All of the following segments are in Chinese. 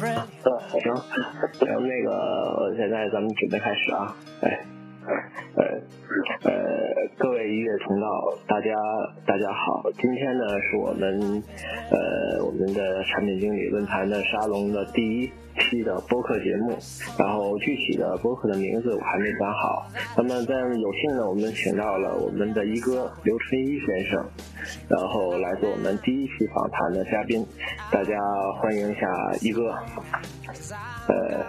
呃，行，然后那个现在咱们准备开始啊，哎，呃呃，各位音乐同道，大家大家好，今天呢是我们呃我们的产品经理论坛的沙龙的第一期的播客节目，然后具体的播客的名字我还没想好，那么在有幸呢，我们请到了我们的一哥刘春一先生，然后来做我们第一期访谈的嘉宾，大家欢迎一下一哥，呃。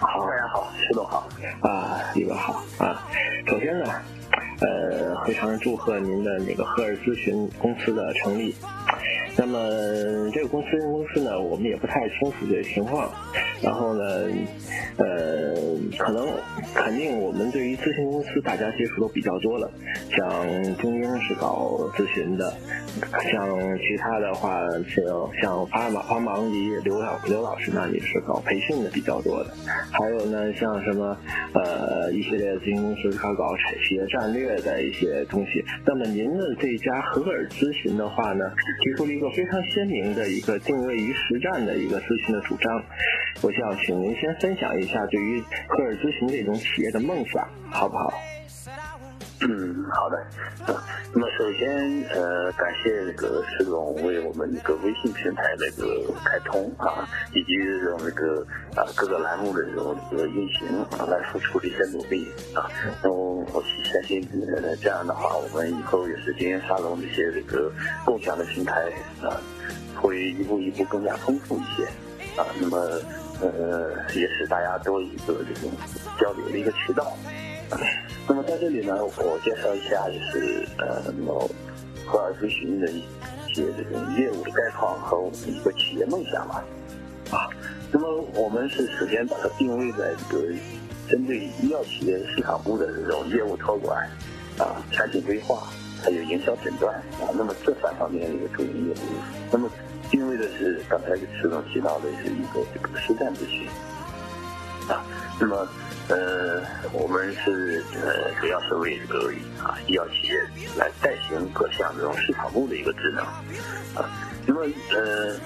好，大家好，石总好。啊，一哥好。啊。首先呢，呃，非常祝贺您的那个赫尔咨询公司的成立。那么这个公司公司呢，我们也不太清楚这个情况。然后呢，呃，可能肯定我们对于咨询公司大家接触都比较多了，像中英是搞咨询的，像其他的话，像像阿马阿芒迪刘老刘老师那里是搞培训的比较多的，还有呢，像什么呃一系列咨询公司他搞企业战略的一些东西。那么您的这家合尔咨询的话呢，提出了一个非常鲜明的一个定位于实战的一个咨询的主张。我想请您先分享一下对于合尔咨询这种企业的梦想，好不好？嗯，好的。那么首先，呃，感谢那个石总为我们一个微信平台那个开通啊，以及这种那个啊各个栏目的这种这个运行啊，来付出的一些努力啊。那么我相信，呃，这样的话，我们以后也是经营沙龙这些这个共享的平台啊，会一步一步更加丰富一些啊。那么，呃，也使大家多一个这种交流的一个渠道。那么在这里呢，我介绍一下，就是呃，那么赫尔咨询的一些这种业务的概况和我们一个企业梦想吧。啊，那么我们是首先把它定位在这个针对医药企业市场部的这种业务托管啊、产品规划还有营销诊断啊，那么这三方面的一个主营业务。那么定位的是刚才石总提到的是一个这个实战咨询啊，那么。呃，我们是呃，主要是为这个啊医药企业来代行各项这种市场部的一个职能啊。那么呃，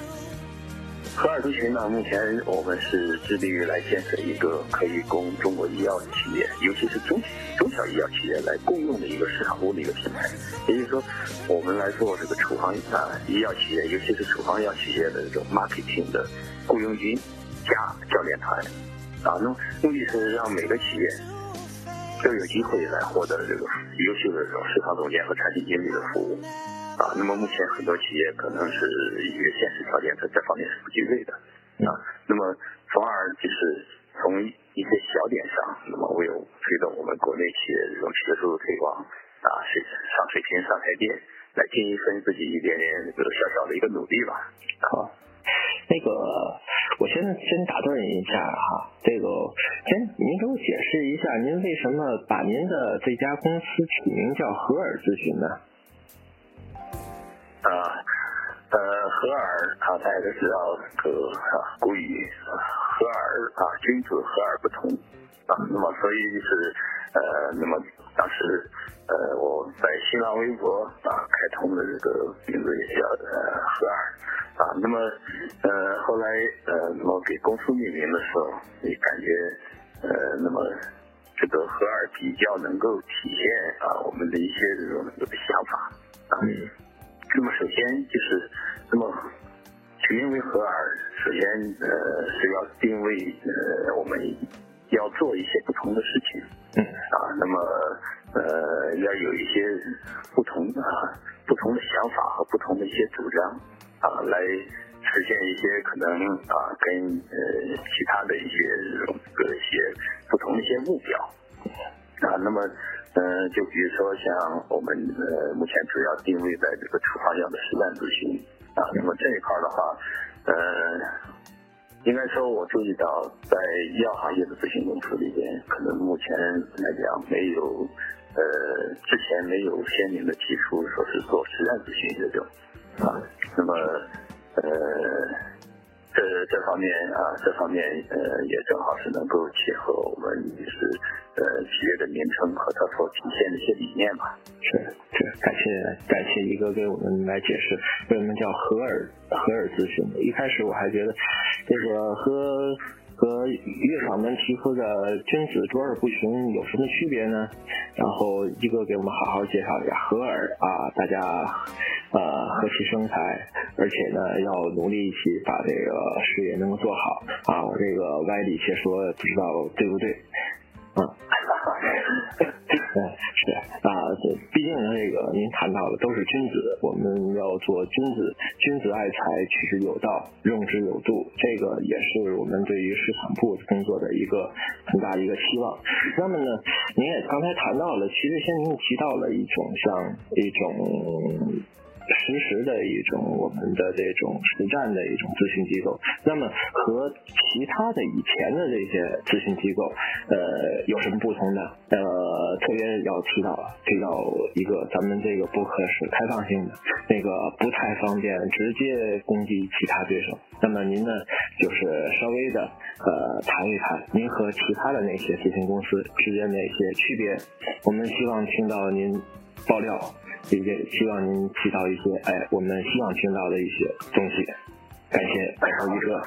科尔咨询呢，目前我们是致力于来建设一个可以供中国医药企业，尤其是中中小医药企业来共用的一个市场部的一个平台。也就是说，我们来做这个处方啊医药企业，尤其是处方药企业的这种 marketing 的雇佣军加教练团。啊，那目的是让每个企业都有机会来获得这个优秀的这种市场总监和产品经理的服务。啊，那么目前很多企业可能是一个现实条件在这方面是不具备的。啊，那么从而就是从一些小点上，那么为推动我们国内企业这种学术推广啊，水上水平上台阶，来尽一份自己一点点这个小小的一个努力吧。好。那个，我先先打断一下哈，这个先您给我解释一下，您为什么把您的这家公司起名叫和尔咨询呢？啊，呃，和尔啊，大家都知道这个啊，古语和尔啊，君子和而不同啊，那么所以就是呃，那么当时呃，我在新浪微博啊开通了这个名字也叫呃和尔。啊，那么，呃，后来，呃，那么给公司命名的时候，也感觉，呃，那么这个和尔比较能够体现啊我们的一些这种这个想法啊。那么首先就是，那么取名为和尔，首先呃是要定位呃我们要做一些不同的事情。嗯。啊，那么呃要有一些不同的不同的想法和不同的一些主张。啊，来实现一些可能啊，跟呃其他的一些这种个一些不同的一些目标啊。那么，嗯，就比如说像我们呃目前主要定位在这个处方药的实战咨询啊。那么这一块的话，呃，应该说我注意到在医药行业的咨询公司里边，可能目前来讲没有呃之前没有鲜明的提出说是做实战咨询这种。啊，那么，呃，这这方面啊，这方面呃也正好是能够切合我们就是呃企业的名称和它所体现的一些理念吧。是是，感谢感谢一哥给我们来解释为什么叫和尔和尔咨询。一开始我还觉得这个和。和乐坊们提出的“君子卓尔不群”有什么区别呢？然后一哥给我们好好介绍一下和尔啊，大家呃和气生财，而且呢要努力一起把这个事业能够做好啊。我这个歪理邪说不知道对不对？嗯。是啊，这毕竟这个您谈到的都是君子，我们要做君子，君子爱财，取之有道，用之有度，这个也是我们对于市场部工作的一个很大的一个期望。那么呢，您也刚才谈到了，其实先您提到了一种像一种。实时的一种我们的这种实战的一种咨询机构，那么和其他的以前的这些咨询机构，呃，有什么不同呢？呃，特别要提到提到一个，咱们这个博客是开放性的，那个不太方便直接攻击其他对手。那么您呢，就是稍微的呃谈一谈您和其他的那些咨询公司之间的一些区别，我们希望听到您爆料。也希望您提到一些，哎，我们希望听到的一些东西。感谢，感谢一哥啊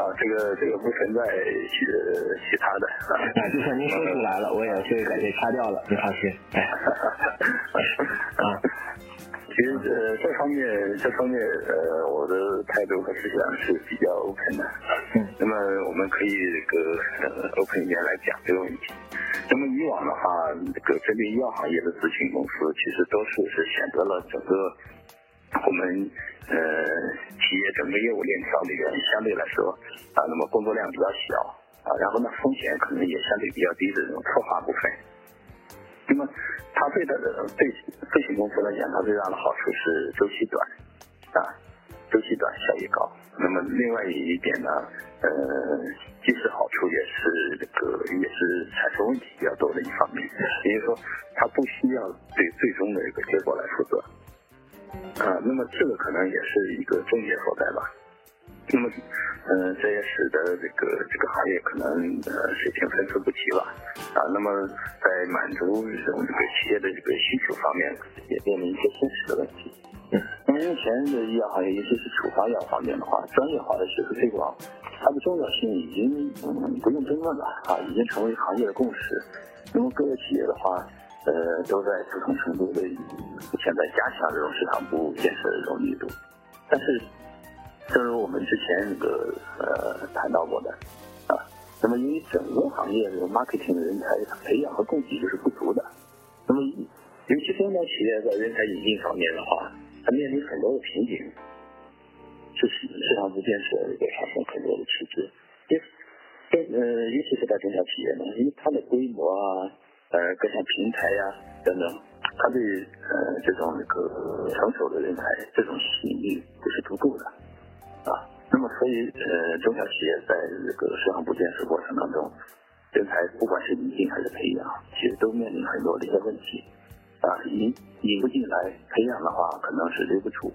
啊，这个这个不存在其其他的啊。那就算您说出来了，我也会感谢掐掉了，您放心。哎，啊，其实呃这方面这方面呃我的态度和思想是比较 open 的。嗯。那么我们可以这个呃 open 一点来讲这个问题。那么以往的话，这个针对医药行业的咨询公司，其实都是是选择了整个我们呃企业整个业务链条里面相对来说啊，那么工作量比较小啊，然后呢风险可能也相对比较低的这种策划部分。那么它最大的对咨询公司来讲，它最大的好处是周期短啊。周期短，效益高。那么另外一点呢，呃，既是好处，也是这个也是产生问题比较多的一方面。也就是说，它不需要对最终的一个结果来负责。啊，那么这个可能也是一个症结所在吧。那么，嗯，这也使得这个这个行业可能呃水平参差不齐吧。啊，那么在满足这种这个企业的这个需求方面，也面临一些现实的问题。那么目前的医药行业，尤其是处方药方面的话，专业化的学术推广，它的重要性已经不用争论了啊，已经成为行业的共识。那么各个企业的话，呃，都在不同程度的现在加强这种市场部建设的这种力度。但是，正如我们之前那个呃谈到过的啊，那么因为整个行业这个 marketing 的人才培养和供给就是不足的。那么，尤其中小企业在人才引进方面的话，它面临很多的瓶颈，是市场部建设这个产生很多的迟滞。因为，呃，尤其是在中小企业呢，因为它的规模啊，呃，各项平台呀等等，它对呃这种那个成熟的人才这种吸引力不是足够的啊。那么，所以呃，中小企业在这个市场部建设过程当中，人才不管是引进还是培养，其实都面临很多的一些问题。啊，引引不进来，培养的话可能是留不住。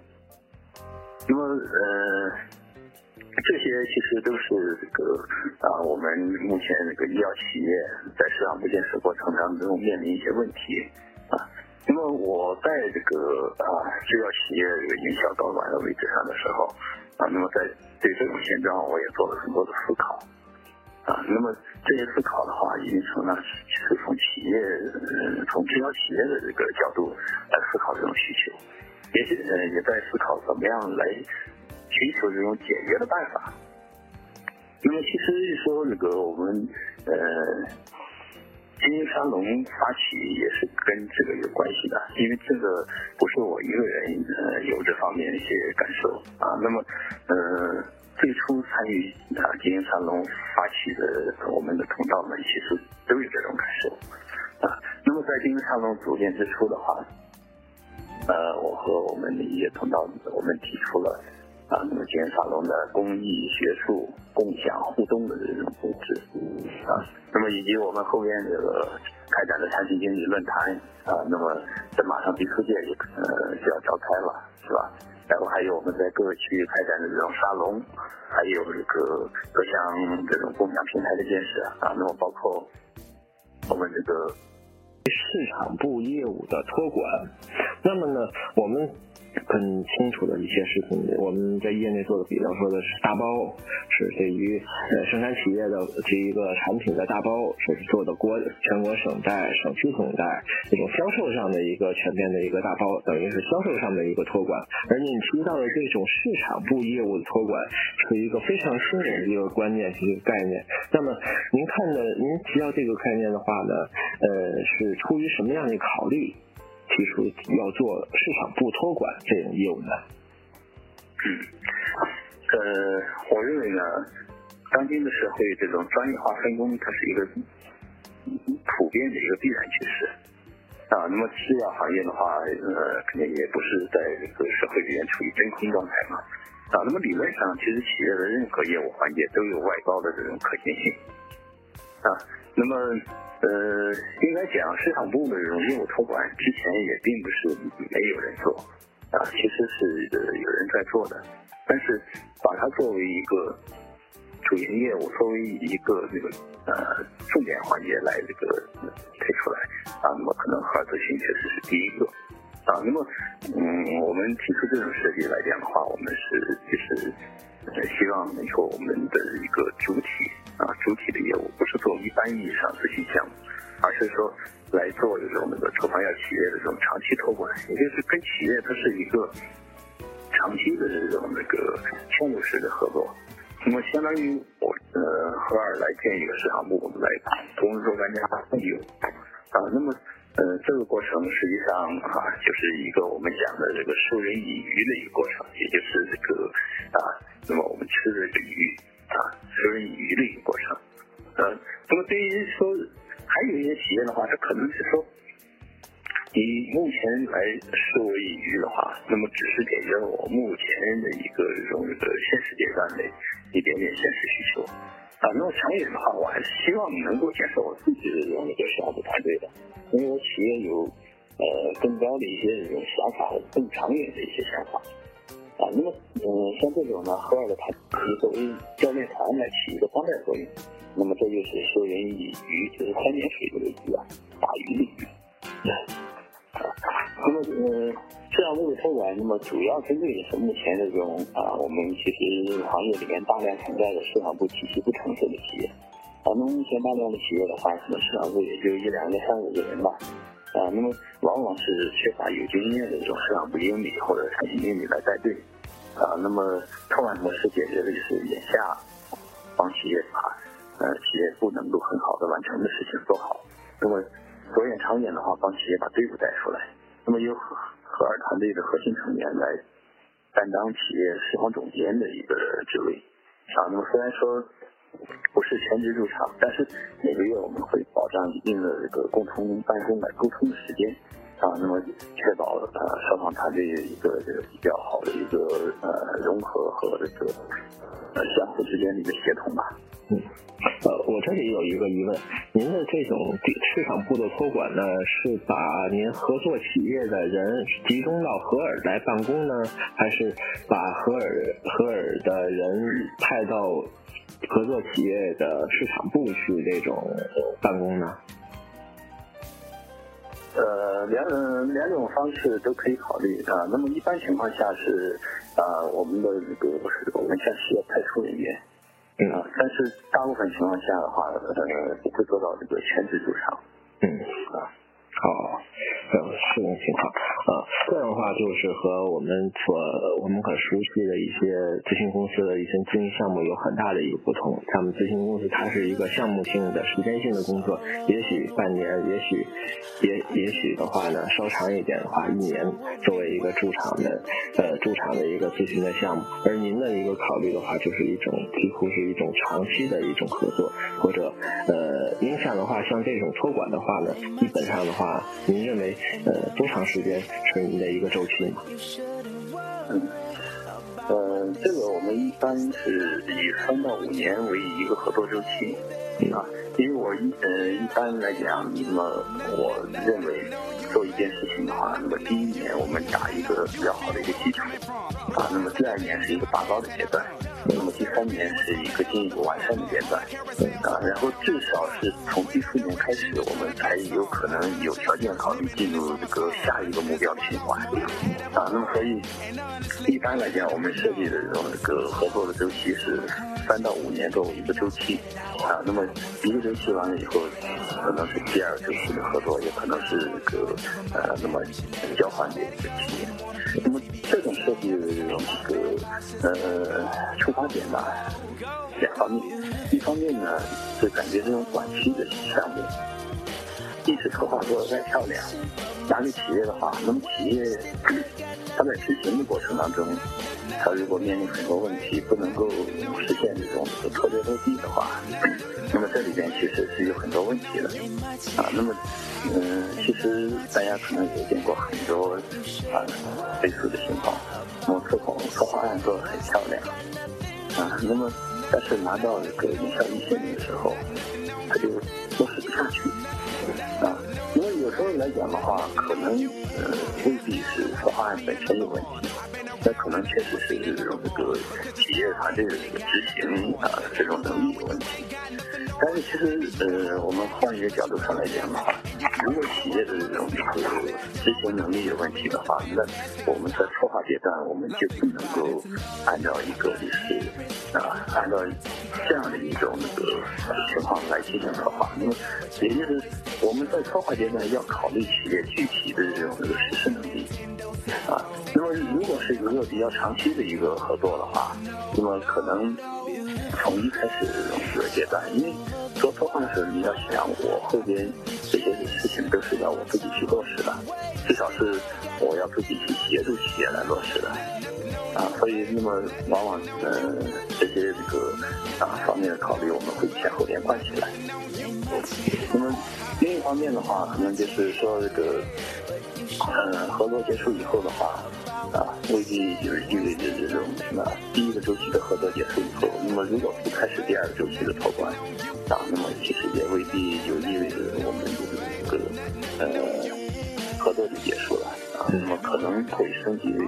那么，呃，这些其实都是这个啊，我们目前这个医药企业在市场部建设过程当中面临一些问题啊。那么我在这个啊制药企业这个营销高管的位置上的时候啊，那么在对这种现状，我也做了很多的思考。啊，那么这些思考的话，已经成了是从企业，从制药企业的这个角度来思考这种需求，也呃也在思考怎么样来寻求这种解决的办法。那么其实说那个我们呃精英沙龙发起也是跟这个有关系的，因为这个不是我一个人呃有这方面一些感受啊。那么呃。最初参与啊金鹰三龙发起的我们的同道们，其实都有这种感受啊。那么在金鹰三龙组建之初的话，呃，我和我们的一些同道，我们提出了啊，那么精英沙龙的公益、学术、共享、互动的这种布置啊，那么以及我们后面这个开展的产品经理论坛啊，那么在马上第四届也呃就要召开了，是吧？然后还有我们在各个区域开展的这种沙龙，还有这个各项这种共享平台的建设啊，那么包括我们这个市场部业务的托管，那么呢，我们。很清楚的一些事情，我们在业内做的比较说的是大包，是对于呃生产企业的这一个产品的大包，是做的国全国省代、省区总代这种销售上的一个全面的一个大包，等于是销售上的一个托管。而您提到的这种市场部业务的托管，是一个非常新颖的一个观念、是一个概念。那么您看的，您提到这个概念的话呢，呃，是出于什么样的考虑？提出要做市场部托管这种业务呢？嗯，呃，我认为呢，当今的社会这种专业化分工，它是一个普遍的一个必然趋势啊。那么制药行业的话，呃，肯定也不是在这个社会里面处于真空状态嘛啊。那么理论上，其实企业的任何业务环节都有外包的这种可行性啊。那么呃，应该讲市场部的这种业务托管，之前也并不是没有人做，啊，其实是有人在做的，但是把它作为一个主营业务，作为一个这个呃重点环节来这个推出来，啊，那么可能合资性确实是第一个，啊，那么嗯，我们提出这种设计来讲的话，我们是就是希望能够我们的一个主体。啊，主体的业务不是做一般意义上这些项目，而是说来做这种那个处方药企业的这种长期托管，也就是跟企业它是一个长期的这种那个嵌入式的合作。那么相当于我呃合二来建一个市场部，我们来同时做专家共用啊。那么呃这个过程实际上啊就是一个我们讲的这个授人以渔的一个过程，也就是这个啊，那么我们吃的这个鱼。啊，授人以渔的一个过程，呃，那么对于说还有一些企业的话，它可能是说，以目前来授为以渔的话，那么只是解决了我目前的一个这种这个现实阶段的一点点现实需求，啊，那么长远的话，我还是希望能够建设我自己的这种一个市场部团队的，因为我企业有呃更高的一些这种想法，更长远的一些想法。啊，那么，嗯，像这种呢，合二的它可以作为教练团来起一个帮带作用。那么这就是授人以渔，就是三点水的鱼啊，打鱼的鱼。啊，那么，呃，这样物的托管，那么主要针对的是目前这种啊，我们其实行业里面大量存在的市场部体系不成熟的企业。咱们目前大量的企业的话，可能市场部也就一两个、三五个人吧。啊，那么往往是缺乏有经验的这种市场部经理或者产品经理来带队，啊，那么托管模式解决的就是眼下帮企业把呃企业不能够很好的完成的事情做好，那么着眼长远的话，帮企业把队伍带出来，那么由合合二团队的核心成员来担当企业市场总监的一个职位，啊，那么虽然说。不是全职驻场，但是每个月我们会保定了这个共同办公来沟通的时间，啊，那么确保呃双方团队一个这个比较好的一个呃融合和这个呃相互之间的一个协同吧。嗯，呃，我这里有一个疑问，您的这种市场部的托管呢，是把您合作企业的人集中到合尔来办公呢，还是把合尔合尔的人派到？合作企业的市场部去这种办公呢？呃，两两种方式都可以考虑啊。那么一般情况下是啊，我们的这个我们向企业派出人员，啊，但是大部分情况下的话，呃，不会做到这个全职驻场。嗯啊。好，这种这种情况啊，这样的话就是和我们所我们很熟悉的一些咨询公司的一些咨询项目有很大的一个不同。他们咨询公司它是一个项目性的、时间性的工作，也许半年，也许也也许的话呢，稍长一点的话，一年作为一个驻场的呃驻场的一个咨询的项目。而您的一个考虑的话，就是一种几乎是一种长期的一种合作，或者呃，您想的话，像这种托管的话呢，基本上的话。啊，您认为呃多长时间是您的一个周期呢？嗯，呃，这个我们一般是以三到五年为一个合作周期啊，因为我一呃一般来讲，那么我认为做一件事情的话，那么第一年我们打一个比较好的一个基础啊，那么第二年是一个拔高的阶段。那么第三年是一个进一步完善的阶段，啊，然后至少是从第四年开始，我们才有可能有条件考虑进入这个下一个目标的循环，啊，那么所以一般来讲，我们设计的这种这个合作的周期是三到五年作为一个周期，啊，那么一个周期完了以后，可能是第二个周期的合作，也可能是一个呃，那么交换的一个体验。那么这种设计的这种这个呃出发点吧，两方面，一方面呢是感觉这种短期的项目，即使策划做的再漂亮，拿给企业的话，那么企业它在执行的过程当中，它如果面临很多问题，不能够实现这种特别落地的话，那么这里边其实是有很多问题的啊。那么嗯，其实大家可能也见过很多啊类似的情况，那么策划策划案做的很漂亮啊，那么但是拿到这个营销一线的时候，他就落实不下去啊。因为有时候来讲的话，可能呃未必是策划案本身的问题，那可能确实是这种这个企业团队的这个执行啊这种能力有问题。但是其实，呃，我们换一个角度上来讲的话，如果企业的这种这个执行能力有问题的话，那我们在策划阶段我们就不能够按照一个就是啊，按照这样的一种那个情况来进行策划。那么，也就是我们在策划阶段要考虑企业具体的这种这个实施能力啊。那么，如果是一个比较长期的一个合作的话，那么可能。从一开始这个阶段，因为做策划的时候，你要想我后边这些事情都是要我自己去落实的，至少是我要自己去协助企业来落实的，啊，所以那么往往呃这些这个啊方面的考虑，我们会前后连贯起来。那么另一方面的话，可能就是说这个嗯合作结束以后的话。啊，未必就是意味着这种那第一个周期的合作结束以后，那么如果不开始第二个周期的托管，啊，那么其实也未必就意味着我们这个呃合作就结束，可能会升级为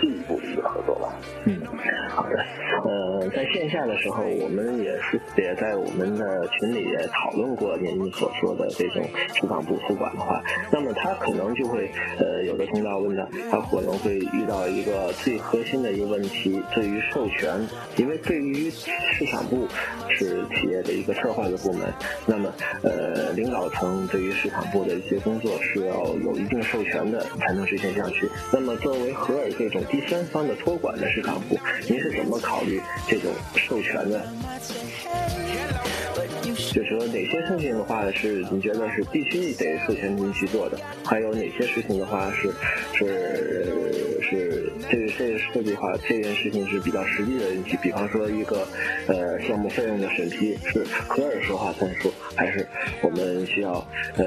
进一步的一个合作吧。嗯，好的。呃，在线下的时候，我们也是也在我们的群里也讨论过您所说的这种市场部托管的话，那么他可能就会呃有的通道问他，他可能会遇到一个最核心的一个问题，对于授权，因为对于市场部是企业的一个策划的部门，那么呃领导层对于市场部的一些工作是要有一定授权的才能实现下去。那么作为合尔这种第三方的托管的市场部，您是怎么考虑？这种授权的，就是说哪些事情的话是你觉得是必须得付钱您去做的，还有哪些事情的话是是是这个这个设计的话这件事情是比较实际的问题，比方说一个呃项目费用的审批是科尔说话算数，还是我们需要呃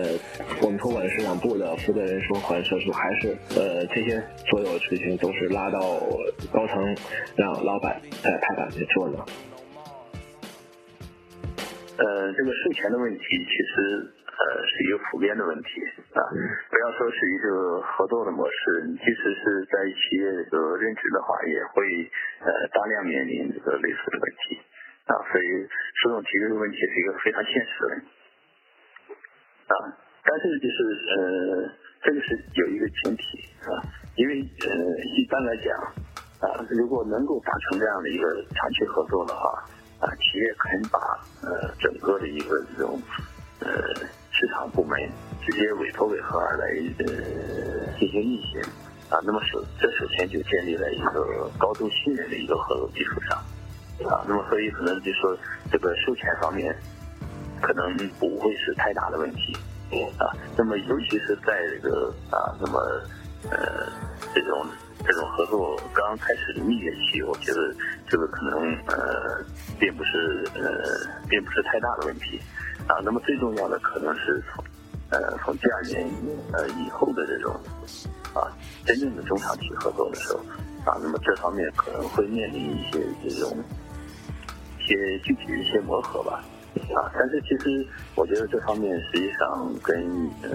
我们托管市场部的负责人说话算数，还是呃这些所有事情都是拉到高层让老板在派板去做呢？呃，这个税前的问题其实呃是一个普遍的问题啊，不要说是一个合作的模式，即使是在企业这个任职的话，也会呃大量面临这个类似的问题啊，所以苏总提这个问题是一个非常现实的问题啊，但是就是呃这个是有一个前提啊，因为呃一般来讲啊，如果能够达成这样的一个长期合作的话。啊，企业肯把呃整个的一个这种呃市场部门直接委托给合尔来呃进行运行啊，那么首这首先就建立在一个高度信任的一个合作基础上啊，那么所以可能就说这个授权方面可能不会是太大的问题啊，那么尤其是在这个啊那么呃这种。这种合作刚开始的蜜月期，我觉得这个可能呃，并不是呃，并不是太大的问题啊。那么最重要的可能是从呃从第二年呃以后的这种啊真正的中长期合作的时候啊，那么这方面可能会面临一些这种一些具体的一些磨合吧。啊，但是其实我觉得这方面实际上跟呃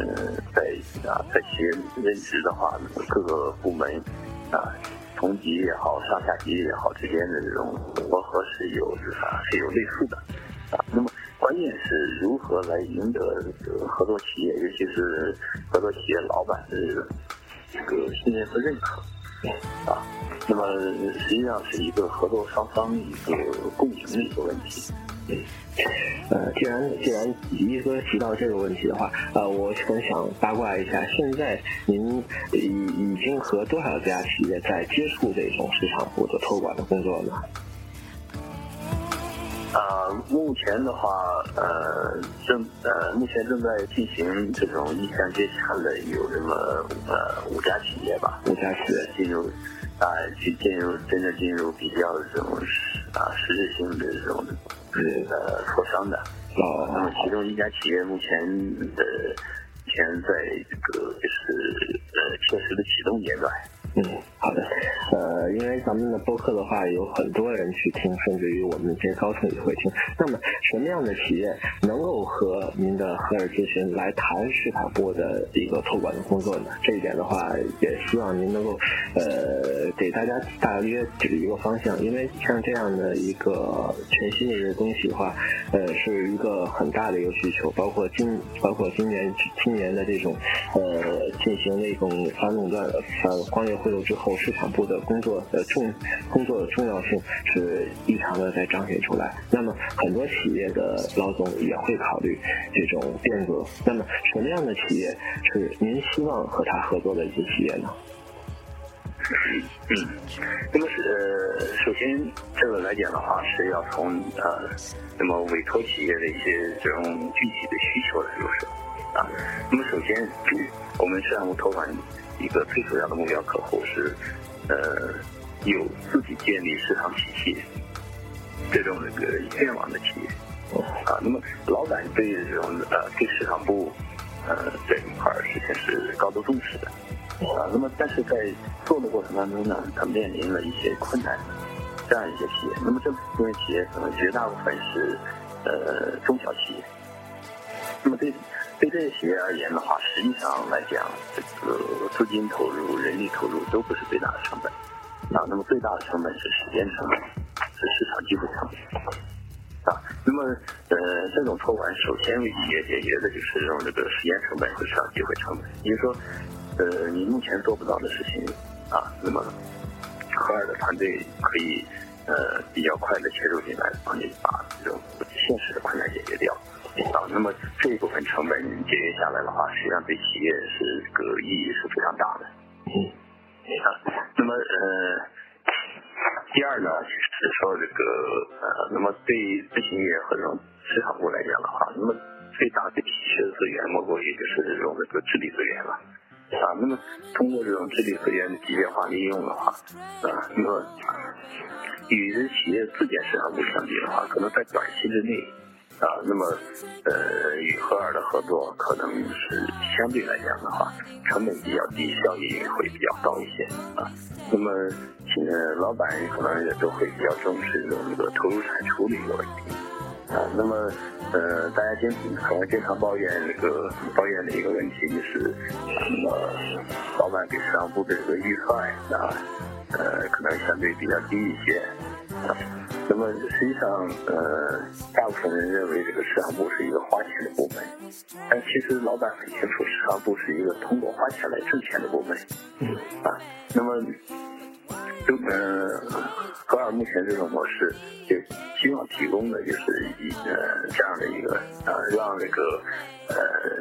在啊在企业任职的话，各个部门啊同级也好，上下级也好之间的这种磨合是有啊是有类似的啊。那么关键是如何来赢得这个合作企业，尤其是合作企业老板的这个信任和认可啊。那么实际上是一个合作双方一个共赢的一个问题。嗯，呃，既然既然一哥提到这个问题的话，呃，我很想八卦一下，现在您已已经和多少家企业在接触这种市场部的托管的工作呢？呃，目前的话，呃，正呃，目前正在进行这种意向接洽的有这么呃五家企业吧，五家企业进入啊，去进入真正进入比较这种实啊实质性的这种呃磋商的。哦。那么其中一家企业目前的目前在这个就是呃确实的启动阶段。嗯，好的。呃，因为咱们的播客的话，有很多人去听，甚至于我们这些高层也会听。那么，什么样的企业能够和您的合尔咨询来谈市场部的一个托管的工作呢？这一点的话，也希望您能够呃给大家大约指一个方向。因为像这样的一个全新的一个东西的话，呃，是一个很大的一个需求。包括今包括今年今年的这种呃进行那种反垄断反荒野。会后之后，市场部的工作的重工作的重要性是异常的在彰显出来。那么，很多企业的老总也会考虑这种变革。那么，什么样的企业是您希望和他合作的一些企业呢？嗯，那么是呃首先这个来讲的话，是要从呃，那么委托企业的一些这种具体的需求来入手啊。那么首先，我们市场部托管。一个最主要的目标客户是，呃，有自己建立市场体系这种那个愿望的企业，啊，那么老板对这种呃对市场部呃这一块实际上是高度重视的，啊，那么但是在做的过程当中呢，他面临了一些困难，这样一些企业，那么这部分企业可能绝大部分是呃中小企业，那么对。对这些企业而言的话，实际上来讲，这个资金投入、人力投入都不是最大的成本，啊，那么最大的成本是时间成本，是市场机会成本，啊，那么呃，这种托管首先为企业解决的就是这种这个时间成本和市场机会成本，也就是说，呃，你目前做不到的事情，啊，那么科尔的团队可以呃比较快的切入进来，帮你把这种现实的困难解决掉。啊，那么这一部分成本节约下来的话，实际上对企业是这个意义是非常大的。嗯，啊，那么呃，第二呢，就是说这个呃，那么对咨询业和这种市场部来讲的话，那么最大的稀缺资源，莫过于就是这种这个智力资源了。啊，那么通过这种智力资源的机械化利用的话，啊，那么与这企业自建市场部相比的话，可能在短期之内。啊，那么，呃，与赫尔的合作可能是相对来讲的话，成本比较低，效益会比较高一些啊。那么，呃，老板可能也都会比较重视这种这个投入产出的一个问题啊。那么，呃，大家经可能经常抱怨这个抱怨的一个问题就是，那么老板给市场部的这个预算啊，呃，可能相对比较低一些啊。那么实际上，呃，大部分人认为这个市场部是一个花钱的部门，但其实老板很清楚，市场部是一个通过花钱来挣钱的部门。嗯。啊，那么，就呃，目前这种模式，就希望提供的就是一呃这样的一个呃，让这个。呃，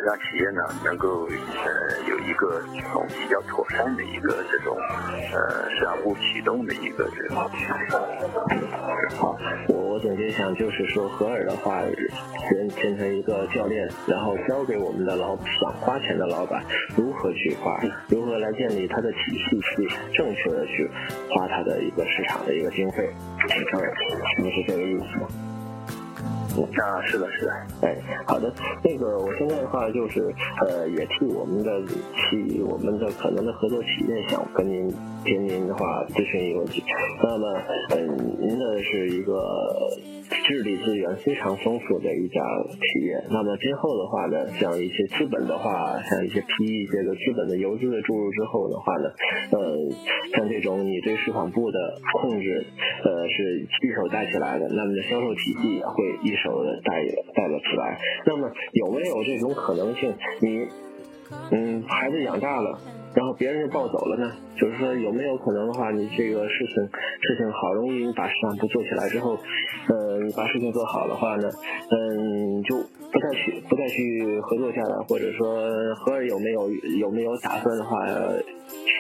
让企业呢能够呃有一个这种比较妥善的一个这种呃市场部启动的一个这种。好，我我总结想就是说，合尔的话，先变成一个教练，然后教给我们的老想花钱的老板如何去花，如何来建立他的体系，去正确的去花他的一个市场的一个经费，嗯，你是这个意思吗？啊，是的，是的。哎，好的，那个我现在的话就是呃，也替我们的企我们的可能的合作企业想跟您跟您的话咨询一个问题。那么，嗯，您的是一个智力资源非常丰富的一家企业。那么今后的话呢，像一些资本的话，像一些 PE 这个资本的游资的注入之后的话呢，呃，像这种你对市场部的控制，呃，是一手带起来的，那么的销售体系也会一手的带带了起来。那么有没有这种可能性？你嗯，孩子养大了。然后别人就抱走了呢？就是说有没有可能的话，你这个事情事情好容易你把市场部做起来之后，呃，你把事情做好的话呢，嗯，不再去合作下来，或者说合尔有没有有没有打算的话，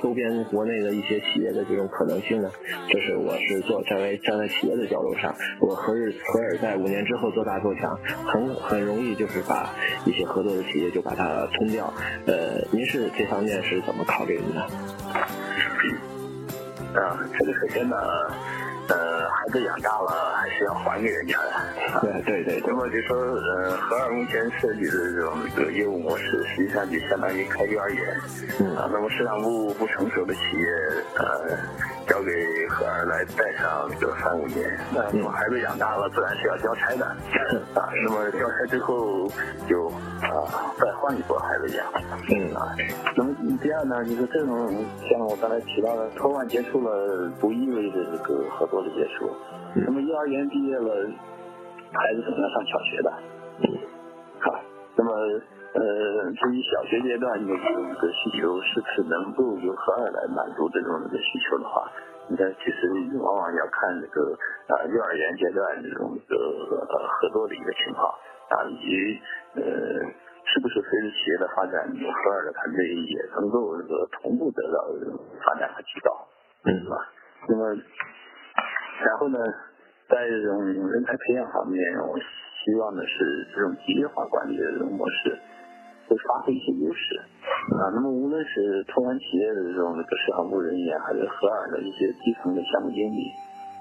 收编国内的一些企业的这种可能性呢？就是我是做站在站在企业的角度上，我何日何尔在五年之后做大做强，很很容易就是把一些合作的企业就把它吞掉。呃，您是这方面是怎么？考虑的呢啊，这个首先呢，孩子养大了还是要还给人家的。对对对。那么就说，呃，合二目前设计的这种这个业务模式，实际上就相当于开幼儿园。嗯。啊，那么市场部不成熟的企业，呃。交给何儿来带上这个三五年，那么孩子养大了，自然是要交差的 啊。那么交差之后，就啊再换一波孩子养。嗯啊，那么第二呢，就是这种像我刚才提到的，托管结束了，不意味着这个合作的结束。那么幼儿园毕业了，孩子总要上小学的。好，那么呃，至于小学阶段的这个需求，是不是能够由荷尔来满足这种这个需求的话，那其实往往要看这个啊幼儿园阶段这种一个呃合作的一个情况啊，以及呃是不是随着企业的发展，荷尔的团队也能够这个同步得到发展和提高，嗯，是吧？那么然后呢，在这种人才培养方面，我希望的是这种职业化管理的这种模式。会发挥一些优势啊，那么无论是托管企业的这种这个市场部人员，还是合尔的一些基层的项目经理，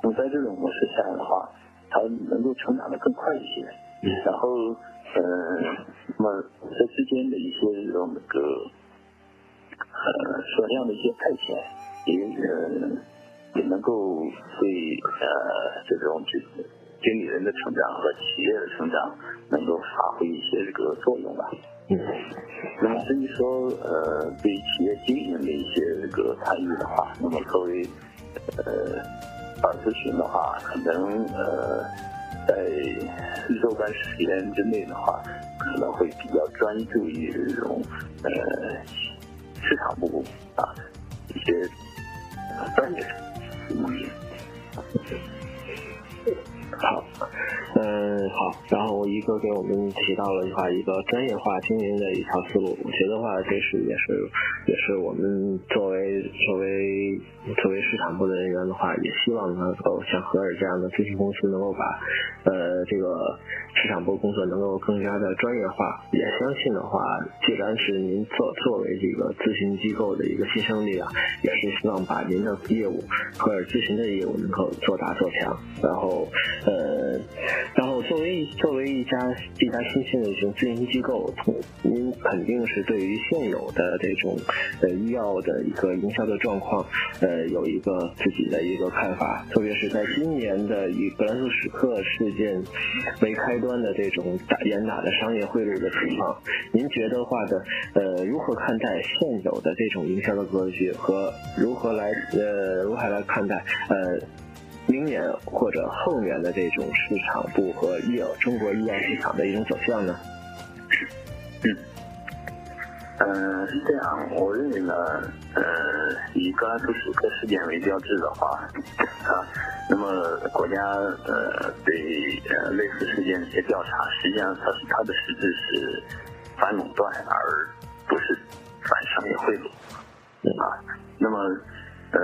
那么在这种模式下的话，他能够成长的更快一些。然后，嗯，那么这之间的一些这种那个呃少量的一些派遣，也呃也能够对呃这种经经理人的成长和企业的成长能够发挥一些这个作用吧。嗯，那么至于说呃对企业经营的一些这个参与的话，那么作为呃二咨询的话，可能呃在若干时间之内的话，可能会比较专注于这种呃市场部啊一些专业好。嗯，好。然后一个给我们提到了的话，一个专业化经营的一条思路。我觉得话，这是也是也是我们作为作为作为市场部的人员的话，也希望能够像合尔这样的咨询公司能够把呃这个市场部工作能够更加的专业化。也相信的话，既然是您作作为这个咨询机构的一个新生力量，也是希望把您的业务合尔咨询的业务能够做大做强。然后呃。呃然后，作为作为一家一家新兴的一种咨询机构，您肯定是对于现有的这种呃医药的一个营销的状况，呃有一个自己的一个看法。特别是在今年的以格兰素史克事件为开端的这种打严打的商业贿赂的情况，您觉得话的呃如何看待现有的这种营销的格局和如何来呃如何来看待呃？明年或者后年的这种市场部和医药中国医药市场的一种走向呢？嗯，嗯，是这样。我认为呢，呃，以格兰素史克事件为标志的话，啊，那么国家呃对呃类似事件的一些调查，实际上它是它的实质是反垄断，而不是反商业贿赂。啊，那么。呃，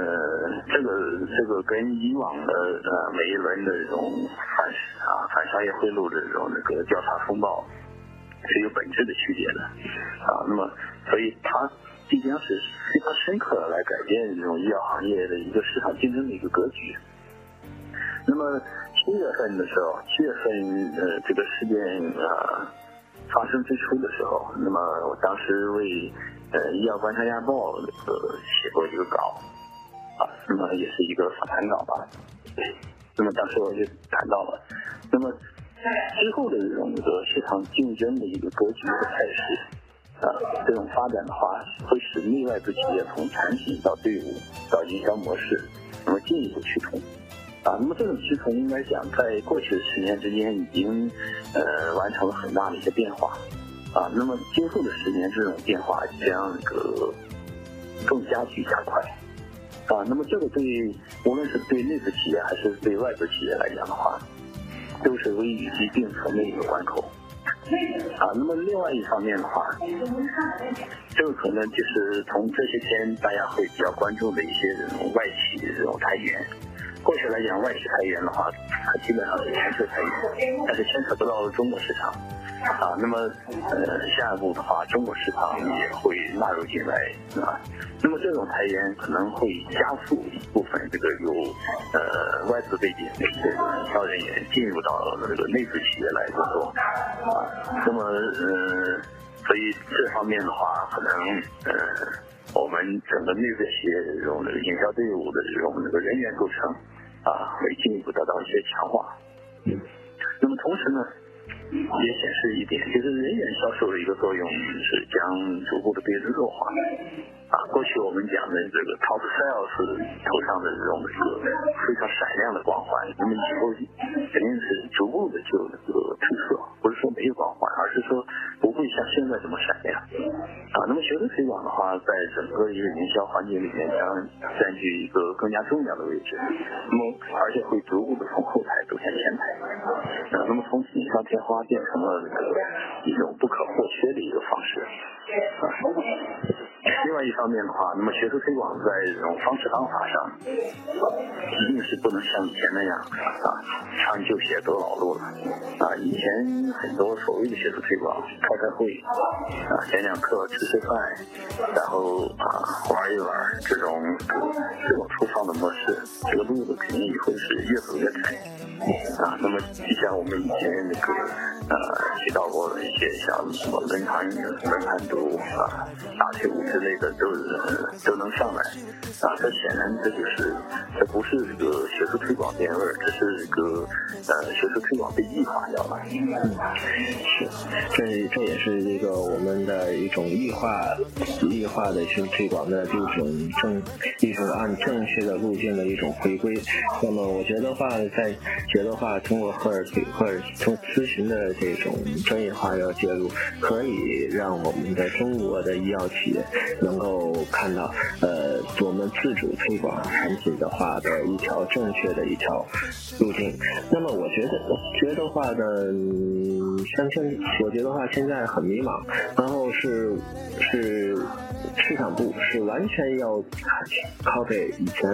这个这个跟以往的呃每一轮的这种反啊反商业贿赂的这种那个调查风暴是有本质的区别的啊。那么，所以它必将是非常深刻的来改变这种医药行业的一个市场竞争的一个格局。那么，七月份的时候，七月份呃这个事件啊发生之初的时候，那么我当时为呃《医药观察家报》那个写过一个稿啊，那么也是一个访谈稿吧。那么当时我就谈到了，那么之后的这种一个市场竞争的一个格局和态势啊，这种发展的话，会使内外资企业从产品到队伍到营销模式，那么进一步趋同。啊，那么这种趋同应该讲，在过去的十年之间已经呃完成了很大的一些变化。啊，那么今后的十年，这种变化将个更加剧加快。啊，那么这个对无论是对内资企业还是对外资企业来讲的话，都是危与机并存的一个关口。啊，那么另外一方面的话，这个可能就是从这些天大家会比较关注的一些这种外企这种裁员。过去来讲，外企裁员的话，它基本上是全球裁员，但是牵扯不到中国市场。啊，那么呃，下一步的话，中国市场也会纳入进来啊。那么这种裁员可能会加速一部分这个有呃外资背景的这个营销人员进入到这个内资企业来工作。那么呃，所以这方面的话，可能呃，我们整个内资企业这种这个营销队伍的这种这个人员构成啊，会进一步得到一些强化。那么同时呢？也显示一点，就是人员销售的一个作用是将逐步的被弱化。啊，过去我们讲的这个 top sales 头上的这种一个非常闪亮的光环，那么以后肯定是逐步的就这个褪色，不是说没有光环，而是说不会像现在这么闪亮。啊，那么学生推广的话，在整个一个营销环节里面将占据一个更加重要的位置。那么，而且会逐步的从后台走向前台。那么从锦上添花变成了这个一种不可或缺的一个方式。啊。另外一上面的话，那么学术推广在这种方式方法上，一定是不能像以前那样啊，长就写得老路了啊。以前很多所谓的学术推广，开开会啊，讲讲课，吃吃饭，然后啊玩一玩，这种这种粗放的模式，这个路子肯定以后是越走越窄啊。那么就像我们以前那个呃提到过的一些像什么论坛论坛读啊，大学五。之类的都都能上来啊！这显然这就是这不是这个学术推广变味儿，这是一个呃学术推广被异化掉了。嗯，是，这这也是一个我们的一种异化异化的学术推广的这种正一种按正确的路径的一种回归。那么我觉得话，在觉得话，通过赫尔赫尔从咨询的这种专业化要介入，可以让我们的中国的医药企业。能够看到，呃，我们自主推广产品的话的一条正确的一条路径。那么，我觉得，觉得话呢，像现，我觉得话现在很迷茫，然后是是市场部是完全要靠背以前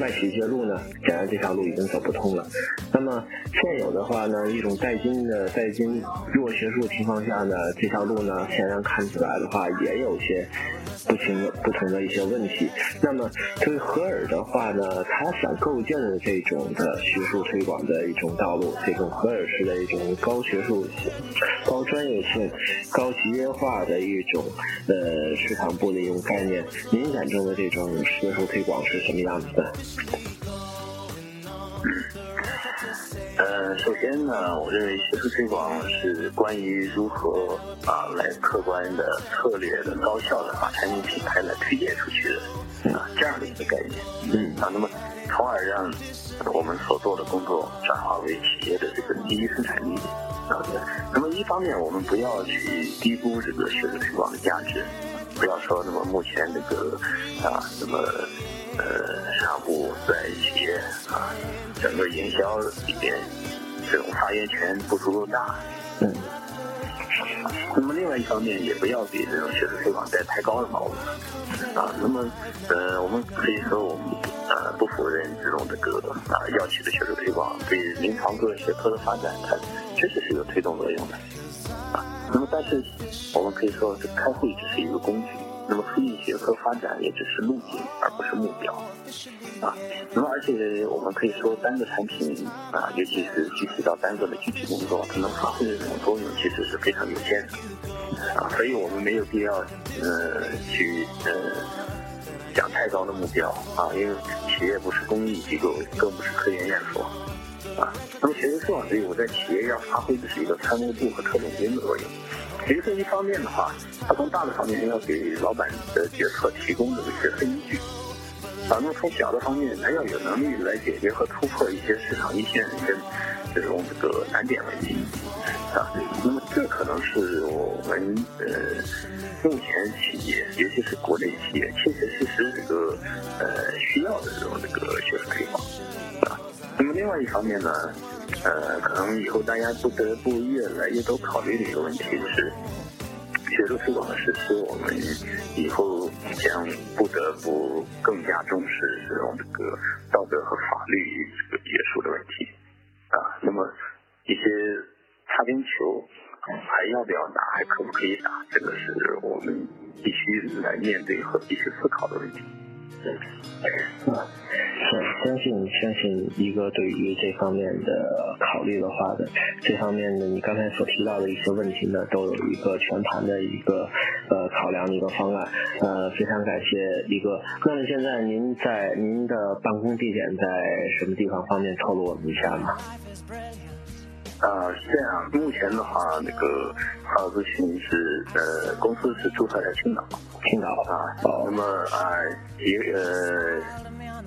外企介入呢，显然这条路已经走不通了。那么现有的话呢，一种代金的代金弱学术情况下呢，这条路呢，显然看起来的话也有些。不同不同的一些问题。那么，对荷尔的话呢，他想构建的这种的学术推广的一种道路，这种荷尔式的一种高学术性、高专业性、高集约化的一种呃市场部的一种概念，您眼中的这种学术推广是什么样子的？呃，首先呢，我认为学术推广是关于如何啊来客观的、策略的、高效的把产品品牌来推荐出去的啊这样的一个概念。嗯啊，那么从而让我们所做的工作转化为企业的这个第一生产力啊。那么一方面，我们不要去低估这个学术推广的价值，不要说那么目前这个啊那么。呃，市场部在企业啊，整个营销里边，这种发言权不足够大。嗯。那么另外一方面，也不要给这种学术推广戴太高的帽子。啊，那么呃，我们可以说，我们呃不否认这种这个啊药企的学术推广对临床各学科的发展，它确实是有推动作用的。啊，那么但是我们可以说，这开会只是一个工具。那么复印学科发展也只是路径，而不是目标啊。那么而且我们可以说，单个产品啊，尤其是具体到单个的具体工作，它能发挥的这种作用其实是非常有限的啊。所以我们没有必要呃去呃讲太高的目标啊，因为企业不是公益机构，更不是科研院所啊。那么学术推广队伍在企业要发挥的是一个参谋部和特种兵的作用。比如说一方面的话，它从大的方面要给老板的决策提供这个决策依据，啊，那么从小的方面，它要有能力来解决和突破一些市场一线跟这种这个难点问题，啊，那么这可能是我们呃目前企业，尤其是国内企业，切切实实这个呃需要的这种这个学术推广，啊，那么另外一方面呢？呃，可能以后大家不得不越来越多考虑的一个问题就是，学术推广的实施，我们以后将不得不更加重视这种这个道德和法律这个约束的问题啊。那么一些擦边球还要不要打，还可不可以打，这个是我们必须来面对和必须思考的问题。相信相信一个对于这方面的考虑的话的，这方面的你刚才所提到的一些问题呢，都有一个全盘的一个呃考量的一个方案。呃，非常感谢一哥。那么现在您在您的办公地点在什么地方？方便透露我们一下吗？啊，是这样。目前的话，那个华咨询是呃，公司是注册在青岛，青岛啊。那么啊，一呃，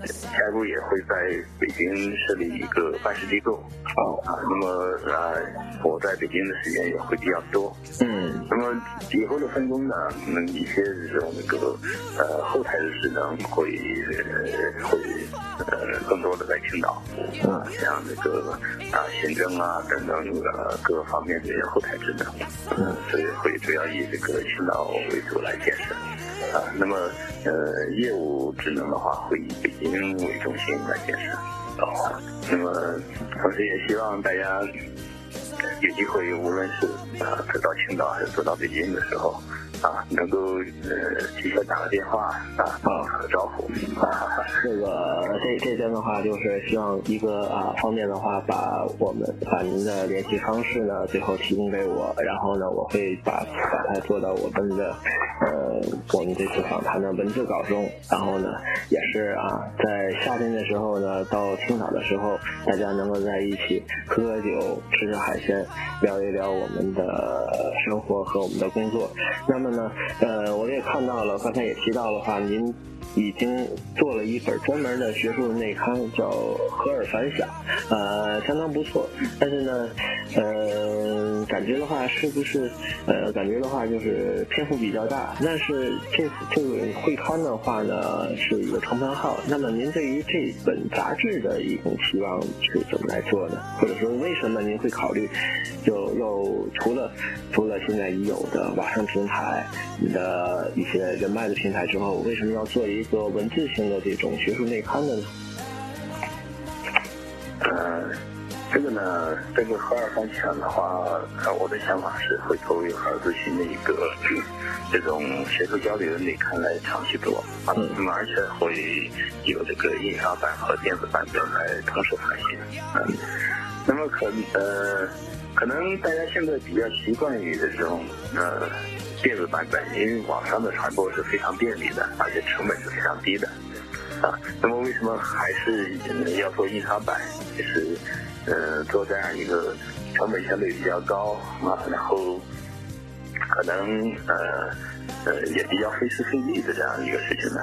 下一步也会在北京设立一个办事机构。哦。啊，那么啊，我在北京的时间也会比较多。嗯。那么以后的分工呢，嗯，一些这种那个呃后台的职能会会呃更多的在青岛。嗯，像那个啊行政啊等。等呃各个方面的后台职能，嗯，所以会主要以这个青岛为主来建设，啊，那么呃业务职能的话会以北京为中心来建设，啊，那么同时也希望大家有机会，无论是呃走到青岛还是走到北京的时候。啊，能够呃提前打个电话啊，打个招呼啊。这个这这边的话，就是希望一个啊方便的话，把我们把您的联系方式呢，最后提供给我，然后呢，我会把把它做到我们的呃我们这次访谈的文字稿中。然后呢，也是啊，在夏天的时候呢，到青岛的时候，大家能够在一起喝喝酒，吃吃海鲜，聊一聊我们的生活和我们的工作。那么。呢，呃，我也看到了，刚才也提到了话，您已经做了一本专门的学术内刊，叫《合尔反响》，呃，相当不错。但是呢，呃，感觉的话，是不是呃，感觉的话就是篇幅比较大。但是这这个会刊的话呢，是一个成盘号。那么您对于这本杂志的一种期望是怎么来做呢？或者说，为什么您会考虑，就又除了除了现在已有的网上平台？你的一些人脉的平台之后，为什么要做一个文字性的这种学术内刊的呢？呃，这个呢，这个合尔方向的话，呃，我的想法是会作为合尔咨询的一个 这种学术交流的内刊来长期做啊，那么而且会有这个印刷版和电子版本来同时发行嗯，那么可呃，可能大家现在比较习惯于这种呃。电子版本，因为网上的传播是非常便利的，而且成本是非常低的，啊，那么为什么还是要做印刷版？就是，呃，做这样一个成本相对比较高啊，然后可能呃呃也比较费时费力的这样一个事情呢？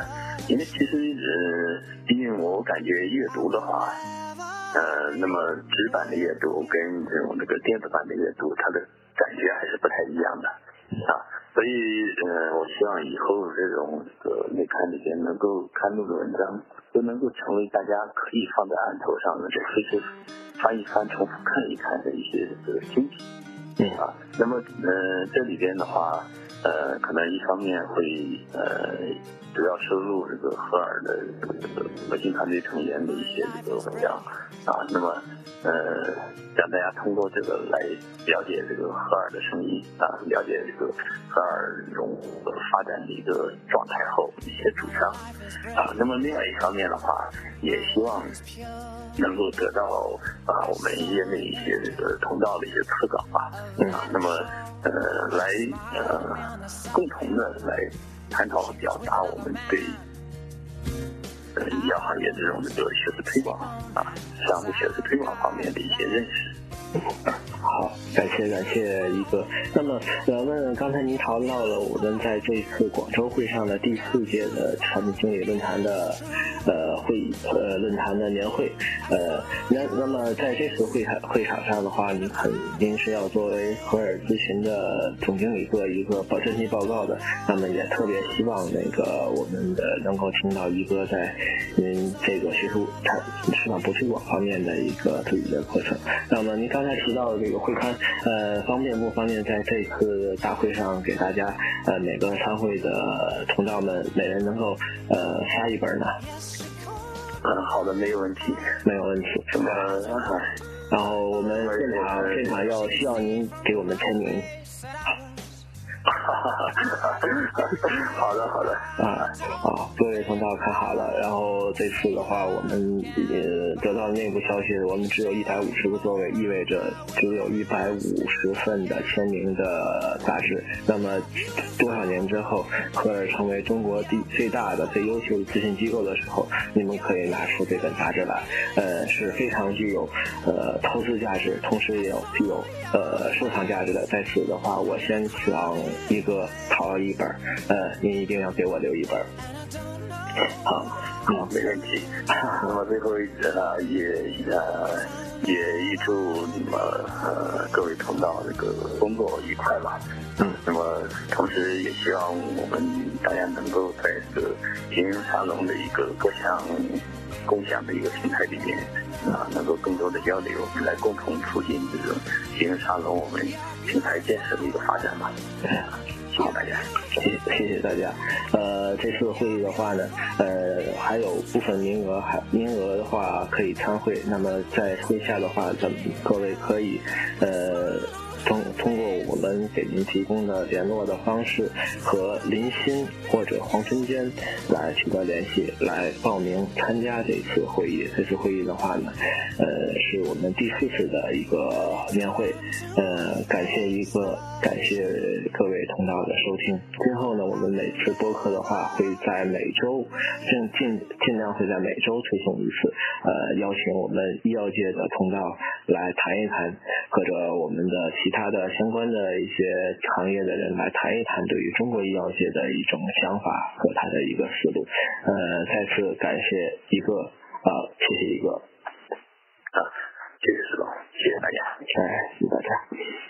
因为其实呃，毕竟我感觉阅读的话，呃，那么纸版的阅读跟这种这个电子版的阅读，它的感觉还是不太一样的，啊。所以，呃，我希望以后这种这个内刊里边能够刊录的文章，都能够成为大家可以放在案头上的，就随时翻一翻、重复看一看的一些这个精品。嗯啊，那么，呃，这里边的话，呃，可能一方面会呃主要收录这个赫尔的核心团队成员的一些这个文章啊，那么呃让大家通过这个来了解这个赫尔的声音啊，了解这个赫尔这种发展的一个状态后一些主张啊，那么另外一方面的话，也希望能够得到啊我们业内一些这个通道的一些词稿啊，啊，那么呃来呃共同的来。探讨和表达我们对呃医药行业这种这个学术推广啊，商务学术推广方面的一些认识。好，感谢感谢一哥。那么，咱们刚才您谈到了我们在这次广州会上的第四届的产品经理论坛的呃会议呃论坛的年会，呃那那么在这次会场会场上的话，您肯定是要作为合尔咨询的总经理做一个报真题报告的。那么也特别希望那个我们的能够听到一哥在您这个学术产市场部推广方面的一个自己的课程。那么您刚才提到的这个。会刊，呃，方便不方便在这次大会上给大家，呃，每个参会的同道们每人能够，呃，发一本呢？嗯，好的，没有问题，没有问题。什么？然后我们现场现场要需要您给我们签名。好 的，好的啊，好，各位同道看好了。然后这次的话，我们也得到内部消息，我们只有一百五十个座位，意味着只有一百五十份的签名的杂志。那么多少年之后，科尔成为中国第最大的、最优秀的咨询机构的时候，你们可以拿出这本杂志来，呃，是非常具有呃投资价值，同时也有具有呃收藏价值的。在此的话，我先向。一个淘了一本，呃，您一定要给我留一本。好，好，没问题。那么最后一点呢也呃也预祝你们呃各位同道这个工作愉快吧。嗯，那么同时也希望我们大家能够在这个金融沙龙的一个各项共享的一个平台里面啊，能够更多的交流，来共同促进这种金融沙龙我们。平台建设的一个发展吧。谢谢大家，谢谢谢谢大家。呃，这次会议的话呢，呃，还有部分名额，还名额的话可以参会。那么在会下的话，咱们各位可以，呃。通通过我们给您提供的联络的方式和林鑫或者黄春坚来取得联系，来报名参加这次会议。这次会议的话呢，呃，是我们第四次的一个年会，呃，感谢一个感谢各位同道的收听。今后呢，我们每次播客的话会在每周尽尽尽量会在每周推送一次，呃，邀请我们医药界的同道来谈一谈，或者我们的其。他的相关的一些行业的人来谈一谈对于中国医药界的一种想法和他的一个思路。呃，再次感谢一个啊，谢谢一个啊，谢谢四总，谢谢大家，再谢谢大家。